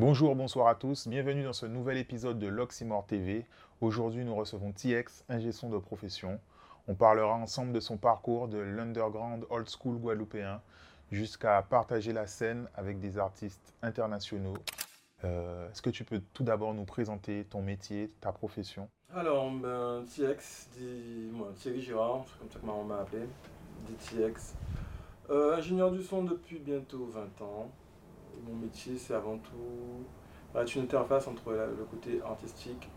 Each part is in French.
Bonjour, bonsoir à tous, bienvenue dans ce nouvel épisode de l'Oxymore TV. Aujourd'hui, nous recevons TX, ingé son de profession. On parlera ensemble de son parcours de l'underground old school guadeloupéen jusqu'à partager la scène avec des artistes internationaux. Euh, Est-ce que tu peux tout d'abord nous présenter ton métier, ta profession? Alors, ben, TX, dit, Thierry Girard, c'est comme ça que maman m'a appelé, dit TX. Euh, ingénieur du son depuis bientôt 20 ans. Mon métier, c'est avant tout bah, être une interface entre la- le côté artistique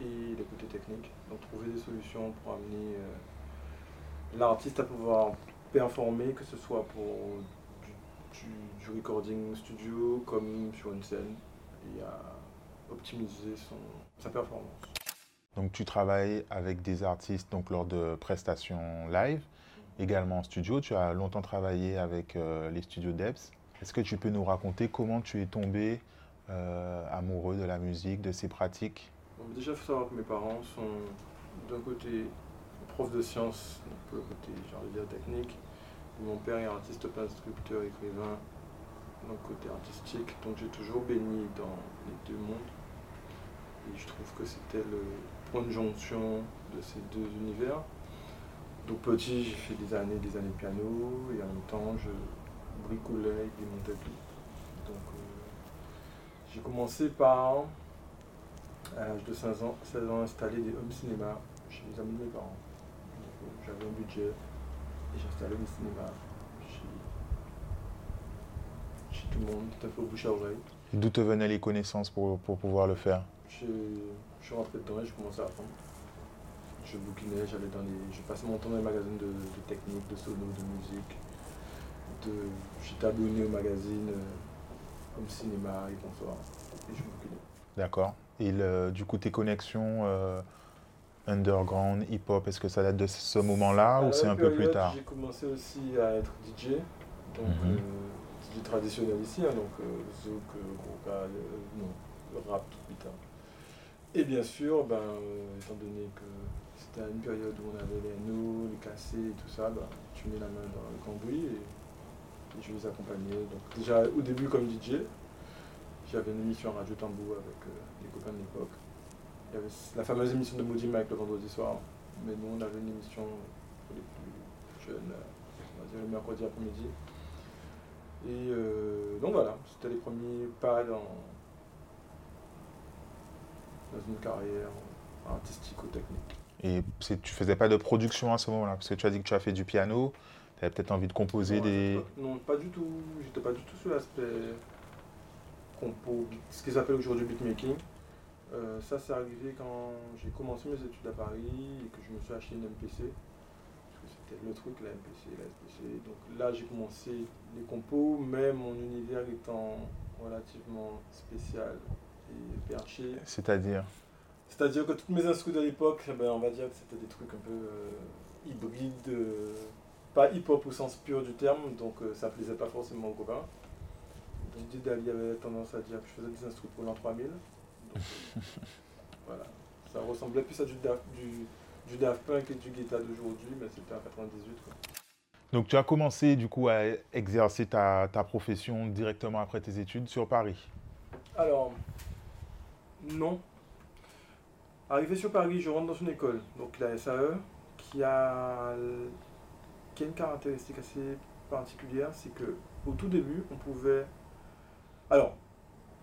et le côté technique. Donc, trouver des solutions pour amener euh, l'artiste à pouvoir performer, que ce soit pour du, du- du recording studio comme sur une scène, et à optimiser son, sa performance. Donc tu travailles avec des artistes donc lors de prestations live, également en studio. Tu as longtemps travaillé avec euh, les studios Debs. Est-ce que tu peux nous raconter comment tu es tombé euh, amoureux de la musique, de ces pratiques? Déjà, il faut savoir que mes parents sont d'un côté profs de sciences, donc le côté, dire, technique. Mon père est artiste peintre, sculpteur, écrivain, donc côté artistique. Donc j'ai toujours baigné dans les deux mondes. Et je trouve que c'était le point de jonction de ces deux univers. Donc petit, j'ai fait des années des années de piano et en même temps, je bricolais et démontais tout. Donc euh, j'ai commencé par à l'âge de 16 ans, 16 ans, installer des home cinéma chez les amis de mes parents. Euh, J'avais un budget et j'ai installé des cinémas chez, chez tout le monde, tout à fait au bouche à oreille. D'où te venaient les connaissances pour, pour pouvoir le faire? Je, je suis rentré dedans et j'ai commencé à apprendre. Je bouquinais, j'allais dans les. Je passais mon temps dans les magazines de, de technique, de sono, de musique. De, J'étais abonné au magazine euh, Home Cinéma et Bonsoir. Et je bouquinais. D'accord. Et le- du coup, tes connexions euh, underground, hip-hop, est-ce que ça date de ce moment-là ou c'est un peu plus tard? J'ai commencé aussi à être DJ, donc Mhm. euh, DJ traditionnel ici, hein, donc euh, zouk, euh, gros euh, non, rap tout plus tard. Et bien sûr, ben, euh, étant donné que c'était à une période où on avait les NO, les cassés et tout ça, ben, tu mets la main dans le cambouis et, je les accompagnais. Donc déjà au début comme DJ, j'avais une émission à Radio Tambou avec euh, les copains de l'époque. Il y avait la fameuse émission de Moody Mike le vendredi soir. Mais nous, on avait une émission pour les plus jeunes, euh, on va dire le mercredi après-midi. Et euh, donc voilà, c'était les premiers pas dans, dans une carrière artistique ou technique. Et tu faisais pas de production à ce moment-là? Parce que tu as dit que tu as fait du piano, tu avais peut-être envie de composer non, des... non, pas du tout. J'étais pas du tout sur l'aspect compo, ce qu'ils appellent aujourd'hui beatmaking. Euh, ça, c'est arrivé quand j'ai commencé mes études à Paris et que je me suis acheté une MPC. Parce que c'était le truc, la MPC, la SPC. Donc là, j'ai commencé les compos, mais mon univers étant relativement spécial et perché. C'est-à-dire C'est-à-dire que toutes mes instruments de l'époque, ben, on va dire que c'était des trucs un peu euh, hybrides, euh, pas hip-hop au sens pur du terme, donc euh, ça plaisait pas forcément aux copains. Donc Didali avait tendance à dire que je faisais des instruments pour l'an 3000. Donc, euh, voilà, ça ressemblait plus à du Daft, du, du Daft Punk et du guitar d'aujourd'hui, mais c'était en 98. Quoi. Donc tu as commencé du coup à exercer ta, ta profession directement après tes études sur Paris? Alors, non. Arrivé sur Paris, je rentre dans une école, donc la SAE, qui a, qui a une caractéristique assez particulière, c'est que au tout début, on pouvait... Alors,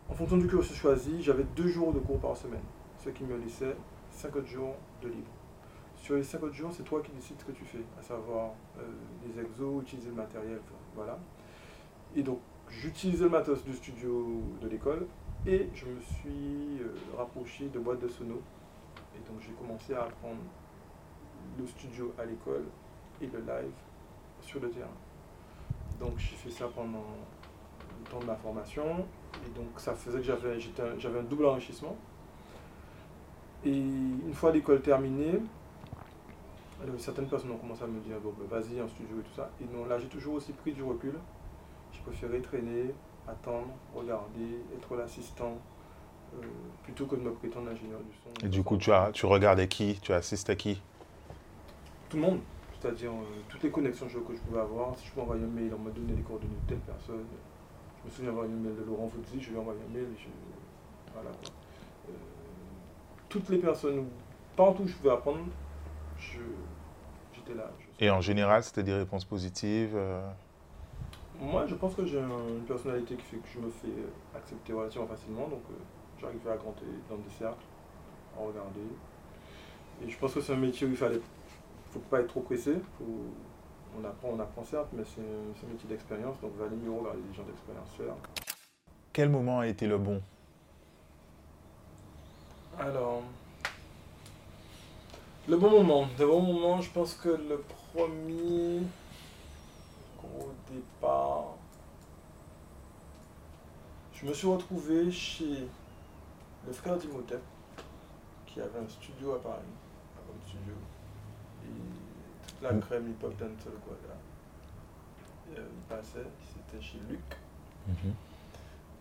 en fonction du cursus choisi, j'avais deux jours de cours par semaine, ce qui me laissait 50 jours de libre. Sur les 50 jours, c'est toi qui décides ce que tu fais, à savoir euh, les exos, utiliser le matériel, voilà. Et donc, j'utilisais le matos du studio de l'école et je me suis euh, rapproché de boîtes de sono. Et donc j'ai commencé à apprendre le studio à l'école et le live sur le terrain. Donc j'ai fait ça pendant le temps de ma formation. Et donc ça faisait que j'avais, un- j'avais un double enrichissement. Et une fois l'école terminée, certaines personnes ont commencé à me dire bon, ben, vas-y en studio et tout ça. Et non, là j'ai toujours aussi pris du recul. J'ai préféré traîner, attendre, regarder, être l'assistant, euh, plutôt que de me prétendre ingénieur du son. Et du coup, tu, as, tu regardais qui? Tu assistais qui? Tout le monde, c'est-à-dire euh, toutes les connexions que je pouvais avoir. Si je peux envoyer un mail, on me donnait les coordonnées de telle personne. Je me souviens avoir une mail de Laurent Fouzzi, je lui ai envoyé un mail. Je, voilà. Euh, toutes les personnes, partout où je pouvais apprendre, je, j'étais là. Je- Et en général, c'était des réponses positives. euh, Moi, je pense que j'ai un- une personnalité qui fait que je me fais accepter relativement facilement, donc j'arrive à rentrer dans des cercles, à regarder. Et je pense que c'est un métier où il fallait, faut pas être trop pressé. Faut, on apprend, on apprend certes, mais c'est un, métier d'expérience, donc valait mieux regarder des gens d'expérience faire. Quel moment a été le bon? Alors, le bon moment. Le bon moment, je pense que le premier gros départ, je me suis retrouvé chez le frère d'Imhotep, qui avait un studio à Paris, un studio, toute la crème hip-hop dancehall, quoi, là. Euh, il passait, c'était chez Luc.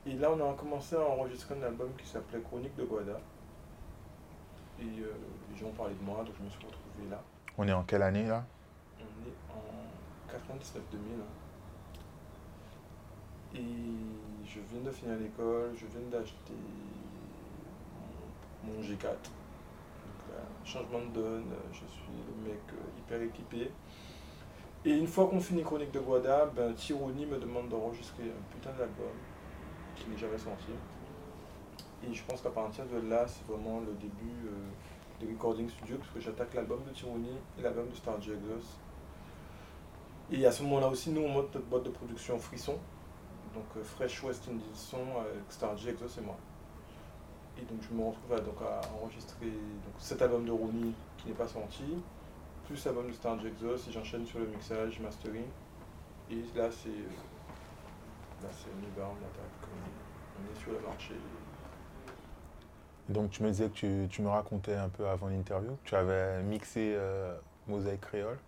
Et là, on a commencé à enregistrer un album qui s'appelait Chronique de Guada. Et euh, les gens parlaient de moi, donc je me suis retrouvé là. On est en quelle année là? On est en 99-2000. Et je viens de finir l'école, je viens d'acheter mon, mon G4. Là, changement de donne, je suis le mec euh, hyper équipé. Et une fois qu'on finit Chronique de Guada, ben, Tironi me demande d'enregistrer un putain d'album qui n'est jamais sorti. Et je pense qu'à partir de là, c'est vraiment le début euh, de Recording Studio, parce que j'attaque l'album de Tironi et l'album de Star Exos. Et à ce moment-là aussi, nous, on monte notre boîte de production Frisson. Donc euh, Fresh West Indies Son avec Star Exos et moi. Et donc je me retrouve à, donc, à enregistrer donc, cet album de Ronnie qui n'est pas sorti, plus l'album de Star Exos, et j'enchaîne sur le mixage, mastering. Et là, c'est euh, là, c'est on y va, on est sur le marché. Donc tu me disais que tu, tu me racontais un peu avant l'interview, que tu avais mixé euh, Mosaïque Créole,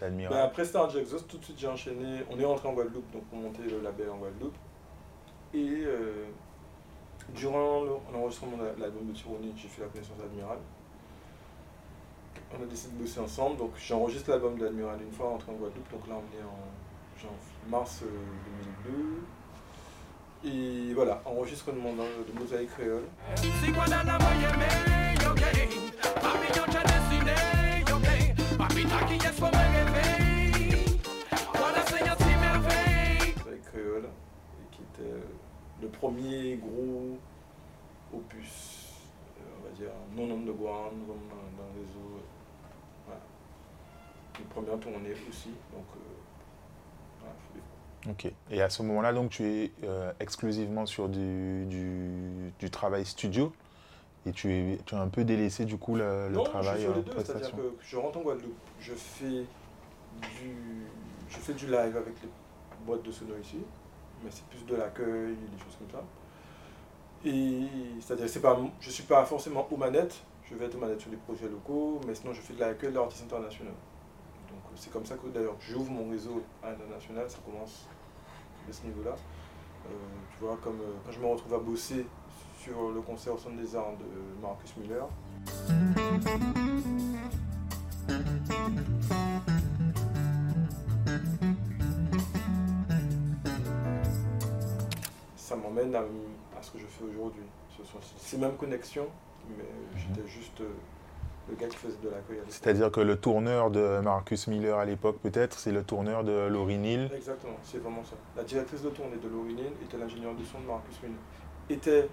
Ben, après Star Exhaust, tout de suite j'ai enchaîné. On est rentré en Guadeloupe, donc on montait le label en Guadeloupe. Et euh, durant le- l'enregistrement de l'album de Tironi, j'ai fait la connaissance d'Admiral. On a décidé de bosser ensemble, donc j'enregistre l'album d'Admiral une fois rentré en Guadeloupe, donc là on est en mars euh, 2002. Et voilà, enregistrement de, de Mosaïque Créole. Avec Créole, qui était euh, le premier gros opus, euh, on va dire, non underground, vraiment dans, dans le réseau. euh, voilà. Une première tournée aussi, donc euh, voilà, les- Ok. Et à ce moment-là, donc tu es euh, exclusivement sur du, du, du travail studio et tu, es, tu as un peu délaissé du coup le, le non, travail je suis sur en les deux, c'est-à-dire que je rentre en Guadeloupe, je fais du, je fais du live avec les boîtes de sono ici, mais c'est plus de l'accueil, des choses comme ça. Et c'est-à-dire c'est pas, je suis pas forcément aux manettes, je vais être aux manettes sur des projets locaux, mais sinon je fais de l'accueil d'artistes internationaux. Donc euh, c'est comme ça que d'ailleurs j'ouvre mon réseau à l'international, ça commence de ce niveau-là. Euh, tu vois, comme euh, quand je me retrouve à bosser sur le concert au Centre des Arts de Marcus Muller, m'emmène à, à ce que je fais aujourd'hui. Ce sont ces mêmes connexions, mais j'étais juste euh, le gars qui faisait de l'accueil. C'est-à-dire que le tourneur de Marcus Miller à l'époque, peut-être, c'est le tourneur de Laurie Neal. Exactement, c'est vraiment ça. La directrice de tournée de Laurie Neal était l'ingénieur du son de Marcus Miller. Était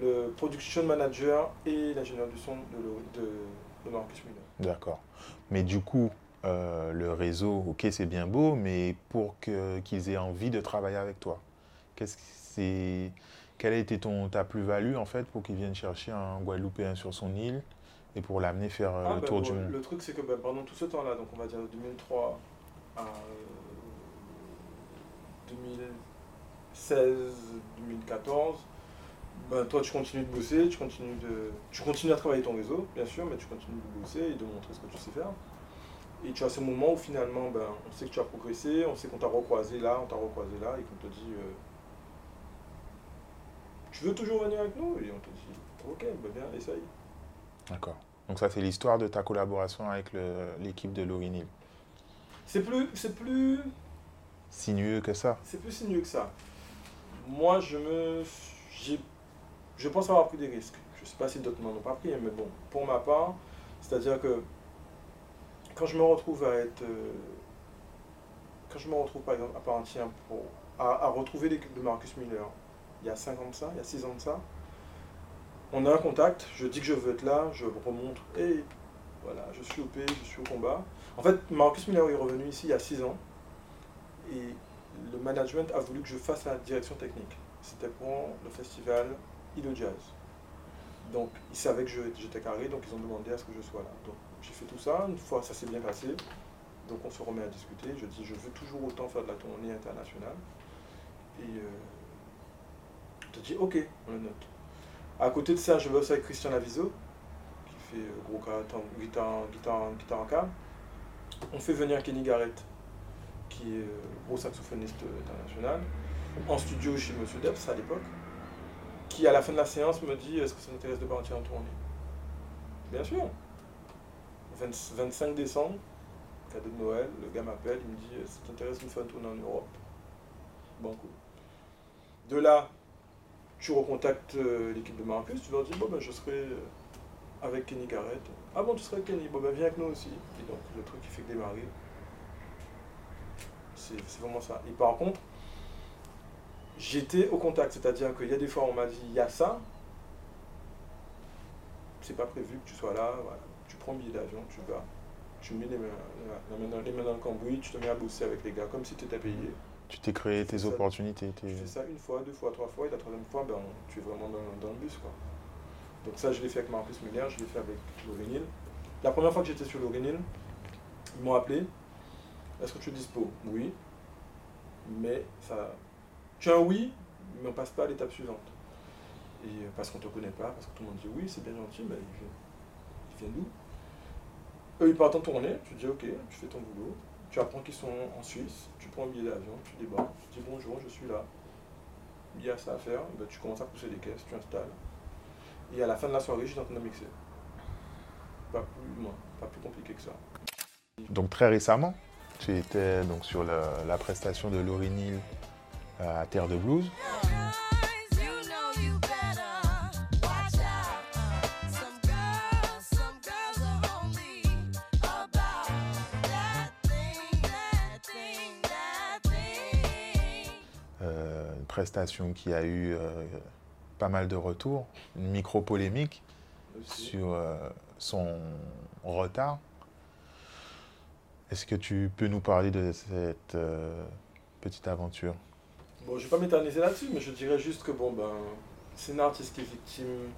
le production manager et l'ingénieur du son de, Laurie- de, de Marcus Miller. D'accord. Mais du coup, euh, le réseau, ok, c'est bien beau, mais pour qu'ils aient envie de travailler avec toi, qu'est-ce que c'est, quelle a été ton, ta plus-value en fait pour qu'ils viennent chercher un Guadeloupéen sur son île et pour l'amener faire euh, Ah, le ben, tour bon, du monde? Le truc, c'est que ben, pendant tout ce temps-là, donc on va dire de 2003 à euh, 2016, 2014, ben, toi, tu continues de bosser, tu continues, de, tu continues à travailler ton réseau, bien sûr, mais tu continues de bosser et de montrer ce que tu sais faire. Et tu as ce moment où finalement, ben, on sait que tu as progressé, on sait qu'on t'a recroisé là, on t'a recroisé là, et qu'on te dit euh, Tu veux toujours venir avec nous? Et on te dit Ok, ben bien, essaye. D'accord. Donc ça, c'est l'histoire de ta collaboration avec l'équipe de Laurie Neal. C'est plus, c'est plus Sinueux que ça. C'est plus sinueux que ça. moi, je me. j'ai- Je pense avoir pris des risques. Je ne sais pas si d'autres n'en ont pas pris, mais bon, pour ma part, c'est-à-dire que quand je me retrouve à être. euh, Quand je me retrouve par exemple à part entière pour, à, à retrouver l'équipe de Marcus Miller, il y a 5 ans de ça, il y a 6 ans de ça, on a un contact, je dis que je veux être là, je remonte, et voilà, je suis au P, je suis au combat. En fait, Marcus Miller est revenu ici il y a 6 ans, et le management a voulu que je fasse la direction technique. C'était pour le festival Ido Jazz. Donc, ils savaient que j'étais carré, donc ils ont demandé à ce que je sois là. Donc, j'ai fait tout ça. Une fois, ça s'est bien passé. Donc, on se remet à discuter. Je dis, je veux toujours autant faire de la tournée internationale. Et euh, te dis, ok, on le note. À côté de ça, je bosse avec Christian Laviso, qui fait euh, gros guitare, guitare, guitare, en câble. On fait venir Kenny Garrett, qui est euh, gros saxophoniste euh, international, en studio chez Monsieur Debs à l'époque, qui à la fin de la séance me dit est-ce que ça t'intéresse de partir en tournée? Bien sûr. 20 25 décembre, cadeau de Noël, le gars m'appelle, il me dit ça t'intéresse une tournée en Europe? Bon coup. De là, tu recontactes euh, l'équipe de Marcus, tu leur dis bon ben je serai euh, avec Kenny Garrett. Ah bon tu seras avec Kenny, bon ben viens avec nous aussi. Et donc le truc qui fait que démarrer. C'est vraiment ça. Et par contre, j'étais au contact, c'est-à-dire qu'il y a des fois on m'a dit il y a ça, c'est pas prévu que tu sois là, voilà. tu prends le billet d'avion, tu vas, tu mets les mains, la main dans, les mains dans le cambouis, tu te mets à bosser avec les gars comme si tu étais payé. Tu t'es créé tes Ça- opportunités. Tu fais ça une fois, deux fois, trois fois, et la troisième fois, ben, tu es vraiment dans, dans le bus. Quoi. Donc ça, je l'ai fait avec Marcus Miller, je l'ai fait avec l'Orénil. La première fois que j'étais sur l'Orénil, ils m'ont appelé. Est-ce que tu es dispo? Oui. Mais ça... Tu as un oui, mais on passe pas à l'étape suivante. Et euh, parce qu'on te connaît pas, parce que tout le monde dit oui, c'est bien gentil, mais il vient, il vient d'où? Eux, ils partent en tournée, tu dis ok, tu fais ton boulot, tu apprends qu'ils sont en Suisse, tu prends un billet d'avion, tu débarques, tu dis bonjour, je suis là. Il y a ça à faire, ben, tu commences à pousser les caisses, tu installes. Et à la fin de la soirée, je suis en train de mixer. Pas plus pas plus compliqué que ça. Donc très récemment, tu étais donc sur la, prestation de Laurie Neal à Terre de Blues. Prestation qui a eu euh, pas mal de retours, une micro-polémique sur euh, son retard. Est-ce que tu peux nous parler de cette euh, petite aventure? Bon, je vais pas m'éterniser là-dessus, mais je dirais juste que bon, ben, c'est un artiste qui est victime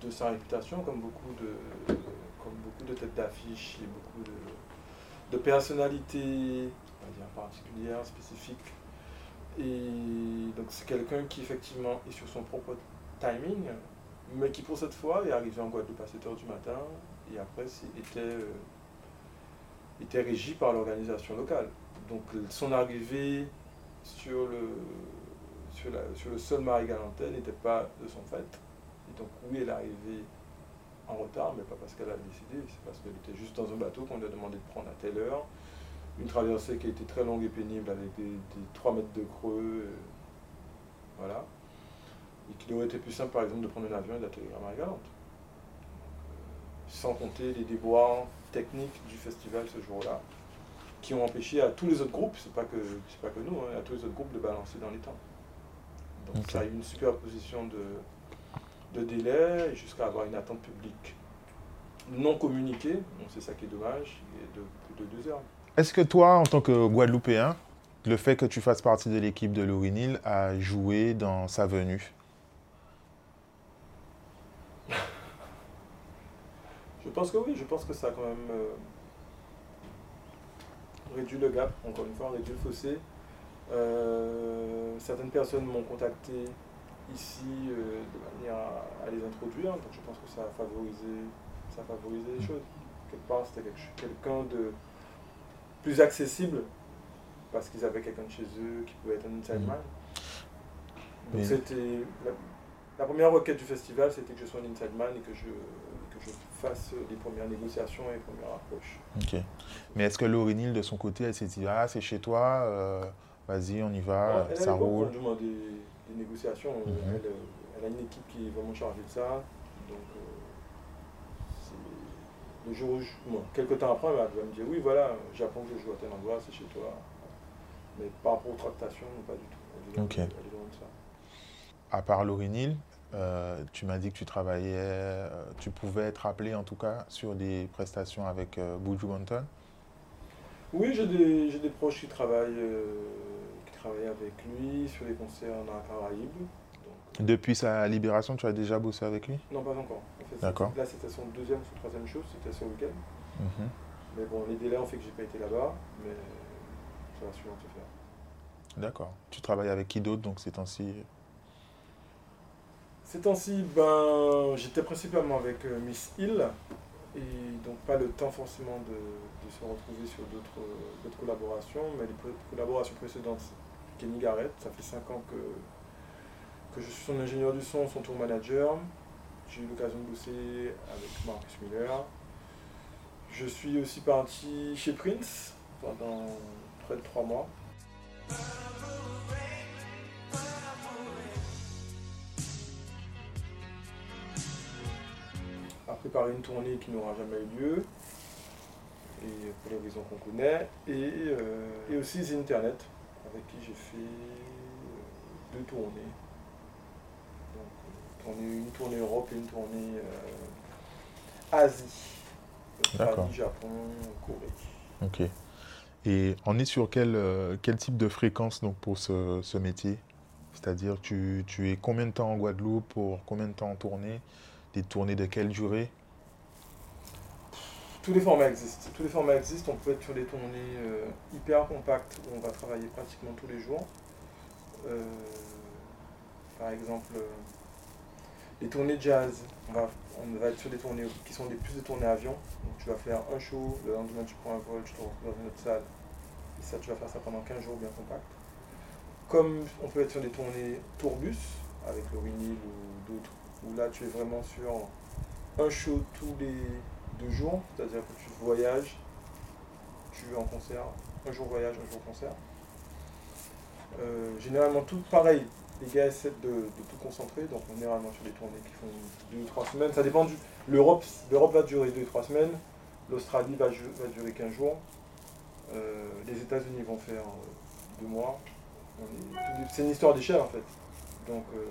de sa réputation, comme beaucoup de, comme beaucoup de têtes d'affiche et beaucoup de, personnalités, particulières, spécifiques. Et donc c'est quelqu'un qui effectivement est sur son propre timing, mais qui pour cette fois est arrivé en Guadeloupe à 7h du matin et après euh, était régi par l'organisation locale. Donc son arrivée sur le, sur, sur le sol Marie-Galantais n'était pas de son fait. Et donc oui, elle est arrivée en retard, mais pas parce qu'elle a décidé, c'est parce qu'elle était juste dans un bateau qu'on lui a demandé de prendre à telle heure. Une traversée qui a été très longue et pénible avec des, des 3 mètres de creux. euh, voilà. Et qu'il aurait été plus simple, par exemple, de prendre un avion et d'atterrir à Marie-Galante. Euh, Sans compter les déboires techniques du festival ce jour-là qui ont empêché à tous les autres groupes, c'est pas que c'est pas que nous, hein, à tous les autres groupes de balancer dans les temps. Donc ça a eu une superposition de, de délais et jusqu'à avoir une attente publique non communiquée, c'est ça qui est dommage, et de plus de deux heures. Est-ce que toi, en tant que Guadeloupéen, le fait que tu fasses partie de l'équipe de Laurie Neal a joué dans sa venue? Je pense que oui, je pense que ça a quand même euh, réduit le gap, encore une fois, réduit le fossé. Euh, certaines personnes m'ont contacté ici euh, de manière à, à les introduire, donc je pense que ça a favorisé, ça a favorisé les choses. Quelque part, c'était quelqu'un de plus accessible parce qu'ils avaient quelqu'un de chez eux qui pouvait être un inside Mhm. man. Donc c'était la, la première requête du festival, c'était que je sois un inside man et que je, que je fasse les premières négociations et les premières approches. Ok. Mais est-ce que Laurie de son côté, elle s'est dit Ah, c'est chez toi, euh, vas-y, on y va, elle a ça roule. fondements des, des négociations. Mhm. elle, elle a une équipe qui est vraiment chargée de ça. Donc, euh, le jour où, je, bon, quelques temps après, elle va me dire Oui, voilà, j'apprends que je joue à tel endroit, c'est chez toi. Mais par rapport aux tractations, pas du tout. Elle Ok. ça. À part l'Orinil, euh, tu m'as dit que tu travaillais, euh, tu pouvais être appelé en tout cas sur des prestations avec euh, Buju Banton. Oui, j'ai des, proches qui travaillent, euh, qui travaillent avec lui sur les concerts dans la Caraïbe. Donc, Depuis sa libération, tu as déjà bossé avec lui? Non, pas encore. D'accord. Là, c'était son deuxième ou son troisième show, c'était ce week-end. Mhm. Mais bon, les délais ont fait que j'ai pas été là-bas, mais ça va sûrement se faire. D'accord. Tu travailles avec qui d'autre donc ces temps-ci? Ces temps-ci, ben, j'étais principalement avec euh, Miss Hill, et donc pas le temps forcément de, de se retrouver sur d'autres euh, collaborations, mais les collaborations précédentes, Kenny Garrett, ça fait 5 ans que, que je suis son ingénieur du son, son tour manager. J'ai eu l'occasion de bosser avec Marcus Miller. Je suis aussi parti chez Prince pendant près de 3 mois. à préparer une tournée qui n'aura jamais eu lieu, et pour les raisons qu'on connaît, et, euh, et aussi The Internet, avec qui j'ai fait euh, deux tournées. Donc, euh, tournée- une tournée Europe et une tournée euh, Asie. D'accord. Japon, Corée. Ok. Et on est sur quel, euh, quel type de fréquence donc, pour ce, ce métier? C'est-à-dire, tu, tu es combien de temps en Guadeloupe pour combien de temps en tournée? Des tournées de quelle durée? Tous les formats existent. Tous les formats existent. On peut être sur des tournées euh, hyper compactes où on va travailler pratiquement tous les jours. Euh, par exemple, les tournées jazz. On va, on va être sur des tournées qui sont des plus des tournées avion. Donc tu vas faire un show, le lendemain tu prends un vol, tu te retrouves dans une autre salle. Et ça, tu vas faire ça pendant 15 jours bien compact. Comme on peut être sur des tournées tourbus avec le vinyle ou d'autres, où là tu es vraiment sur un show tous les deux jours, c'est-à-dire que tu voyages, tu es en concert, un jour voyage, un jour concert. Euh, généralement tout pareil, les gars essaient de, de tout concentrer, donc on est généralement sur des tournées qui font deux ou trois semaines, ça dépend du... L'Europe l'Europe va durer deux ou trois semaines, l'Australie va, durer 15 jours, euh, les États-Unis vont faire euh, deux mois. C'est une histoire d'échelle en fait. Donc euh,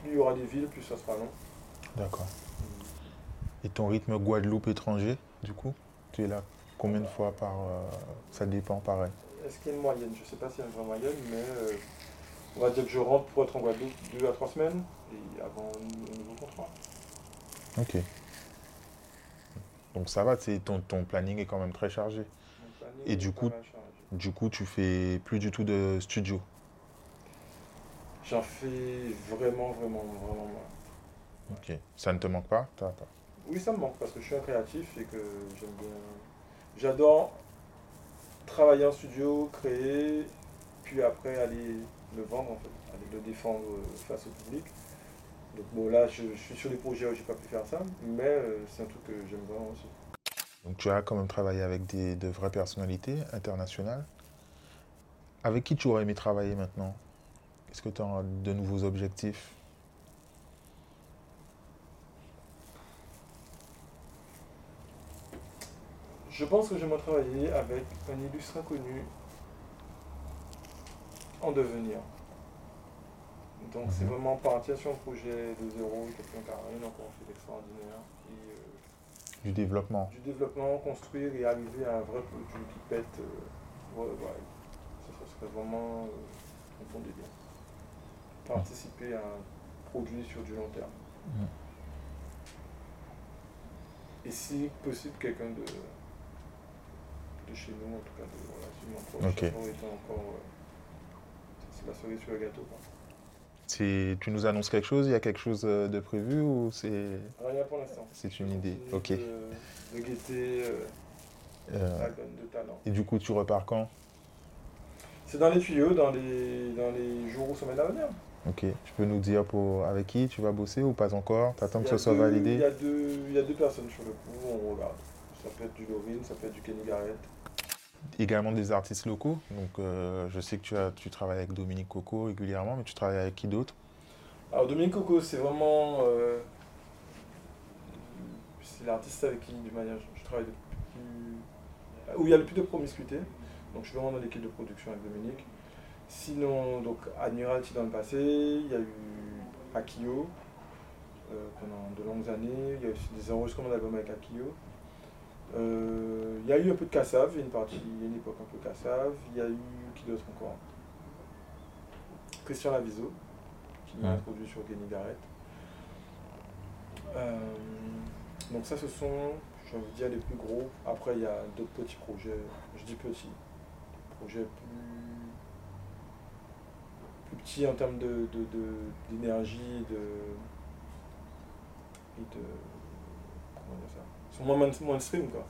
plus il y aura des villes, plus ça sera long. D'accord. Et ton rythme Guadeloupe étranger, du coup Tu es là combien de fois par... euh, ça dépend pareil? Est-ce qu'il y a une moyenne? Je ne sais pas s'il y a une vraie moyenne, mais on va dire que je rentre pour être en Guadeloupe deux à trois semaines et avant un nouveau contrat. Ok. Donc ça va, ton, ton planning est quand même très chargé. Et du coup-. Du coup, tu fais plus du tout de studio. J'en fais vraiment, vraiment, vraiment moins. Ok. Ça ne te manque pas? T'as- t'as- Oui, ça me manque parce que je suis un créatif et que j'aime bien. J'adore travailler en studio, créer, puis après aller le vendre en fait, aller le défendre euh, face au public. Donc bon là je, je suis sur des projets où j'ai pas pu faire ça, mais euh, c'est un truc que j'aime vraiment aussi. Donc tu as quand même travaillé avec des, de vraies personnalités internationales. Avec qui tu aurais aimé travailler maintenant? Est-ce que tu as de nouveaux objectifs? Je pense que j'aimerais travailler avec un illustre inconnu en devenir. Donc c'est Mhm. vraiment partir sur un projet de zéro, quelqu'un qui n'a rien encore fait d'extraordinaire. Euh, Du développement du développement, construire et arriver à un vrai produit qui pète. euh, ouais, ouais. Ça, ça serait vraiment euh, délire. Participer à un produit sur du long terme. Mhm. Et si possible, quelqu'un de, de chez nous, en tout cas de relativement proche. Ok. Ça aurait été encore. C'est la cerise sur le gâteau. Quoi. Tu nous annonces quelque chose Il y a quelque chose euh, de prévu ou c'est Rien pour l'instant. c'est une idée Ok. De, de guetter euh, Euh, de talent. et du coup, tu repars quand? C'est dans les tuyaux, dans les, dans les jours ou semaines à venir. Ok. Tu peux nous dire pour avec qui tu vas bosser ou pas encore? T'attends que ce soit deux- Il y, validé a deux, il y a deux personnes sur le coup, on regarde. Ça peut être du Lorine, ça peut être du Kenny Garrett. Également des artistes locaux. Donc, euh, je sais que tu, as, tu travailles avec Dominique Coco régulièrement, mais tu travailles avec qui d'autre? Alors Dominique Coco, c'est vraiment euh, c'est l'artiste avec qui, de manière, je travaille depuis, où il y a le plus de promiscuité. Donc je suis vraiment dans l'équipe de production avec Dominique. Sinon, donc Admiralty dans le passé, il y a eu Akio euh, pendant de longues années. Il y a aussi des enregistrements d'albums avec Akio. Euh, il y a eu un peu de a une partie, une époque un peu Kassav. Il y a eu qui d'autre encore? Christian Laviso, qui m'a introduit sur Kenny Garrett. Euh, donc ça, ce sont, j'ai envie de dire, les plus gros. Après, il y a d'autres petits projets. Je dis petits. Projets plus, plus petits en termes de, de- de- d'énergie et de, et de... Comment dire ça? Sont moins, main- moins stream, quoi.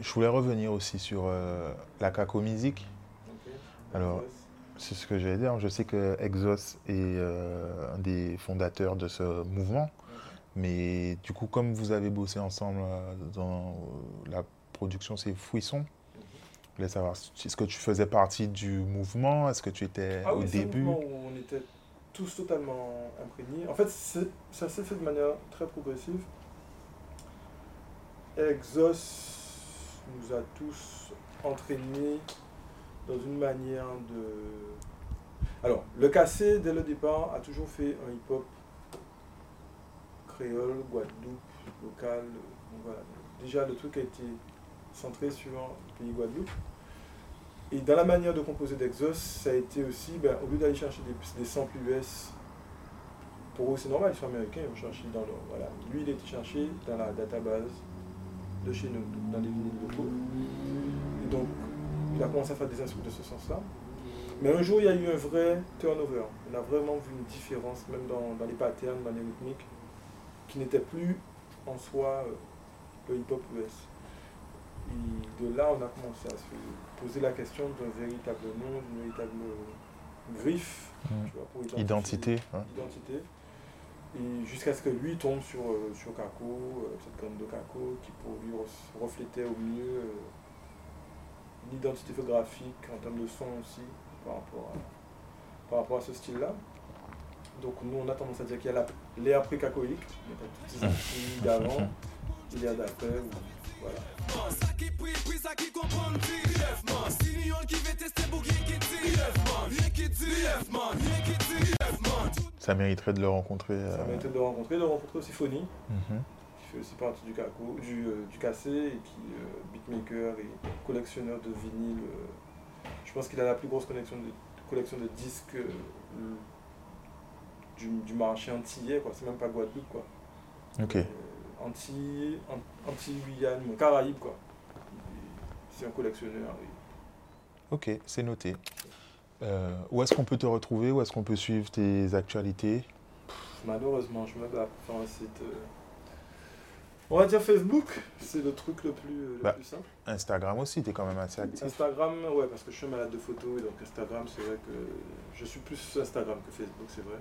Je voulais revenir aussi sur euh, la Caco Music. Ok. Alors, C'est ce que j'allais dire. Je sais que Exos est euh, un des fondateurs de ce mouvement. Mais du coup, comme vous avez bossé ensemble euh, dans la production, c'est Fouisson. Je voulais savoir, est-ce que tu faisais partie du mouvement? Est-ce que tu étais Ah au oui, début? où on était tous totalement imprégnés. En fait, ça s'est fait de manière très progressive. Exos nous a tous entraînés dans une manière de... Alors, le cassé, dès le départ, a toujours fait un hip-hop créole, Guadeloupe, local. voilà. Déjà, le truc a été centré sur le pays Guadeloupe. Et dans la manière de composer d'Exos, ça a été aussi, ben, au lieu d'aller chercher des, des samples US, pour eux c'est normal, ils sont américains, ils vont chercher dans le. Voilà. Lui, il été cherché dans la database de chez nous, dans les vinyles locaux. Et donc, il a commencé à faire des instruments de ce sens-là. Mais un jour, il y a eu un vrai turnover. On a vraiment vu une différence, même dans, dans les patterns, dans les rythmiques, qui n'était plus en soi euh, le hip-hop US. Et de là, on a commencé à se poser la question d'un véritable nom, d'une véritable griffe, Mm. tu vois, pour identifier- Identité. hein. identité. Et jusqu'à ce que lui tombe sur, euh, sur Kako, euh, cette canne de Kako, qui pour lui ref- reflétait au mieux euh, une identité graphique en termes de son aussi, par rapport à, par rapport à ce style-là. Donc nous, on a tendance à dire qu'il y a l'ère pré-cacoïque, donc toutes ces d'avant, il y a d'après, voilà. Ça ça Ça mériterait de le rencontrer. Ça euh, m'a été de le rencontrer, de rencontrer aussi Phony, mhm. qui fait aussi partie du, Kako, du, euh, du cassé et qui euh, beatmaker et collectionneur de vinyle. euh, je pense qu'il a la plus grosse collection de, collection de disques du, du marché antillais, quoi. C'est même pas Guadeloupe, quoi. Ok. Antilles, An- Antilles, Guyane, bon, Caraïbes, quoi. C'est un collectionneur. et- Ok, c'est noté. Euh, où est-ce qu'on peut te retrouver? Où est-ce qu'on peut suivre tes actualités? Malheureusement, je me bats pour un site. euh, On va dire Facebook, c'est le truc le plus, euh, le Bah. plus simple. Instagram aussi, tu es quand même assez actif. Instagram, ouais, parce que je suis malade de photos, et donc Instagram, c'est vrai que je suis plus sur Instagram que Facebook, c'est vrai.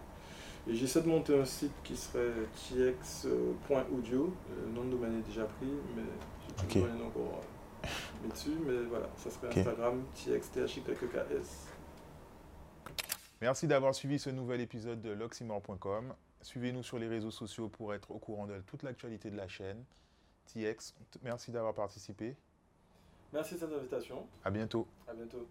Et j'essaie de monter un site qui serait tx.audio. Le nom de domaine est déjà pris, mais j'ai Ok. toujours rien encore euh, mis dessus. Mais voilà, ça serait. Instagram, tx.thyks. Merci d'avoir suivi ce nouvel épisode de l'oxymore.com. Suivez-nous sur les réseaux sociaux pour être au courant de toute l'actualité de la chaîne. TX, merci d'avoir participé. Merci de cette invitation. À bientôt. À bientôt.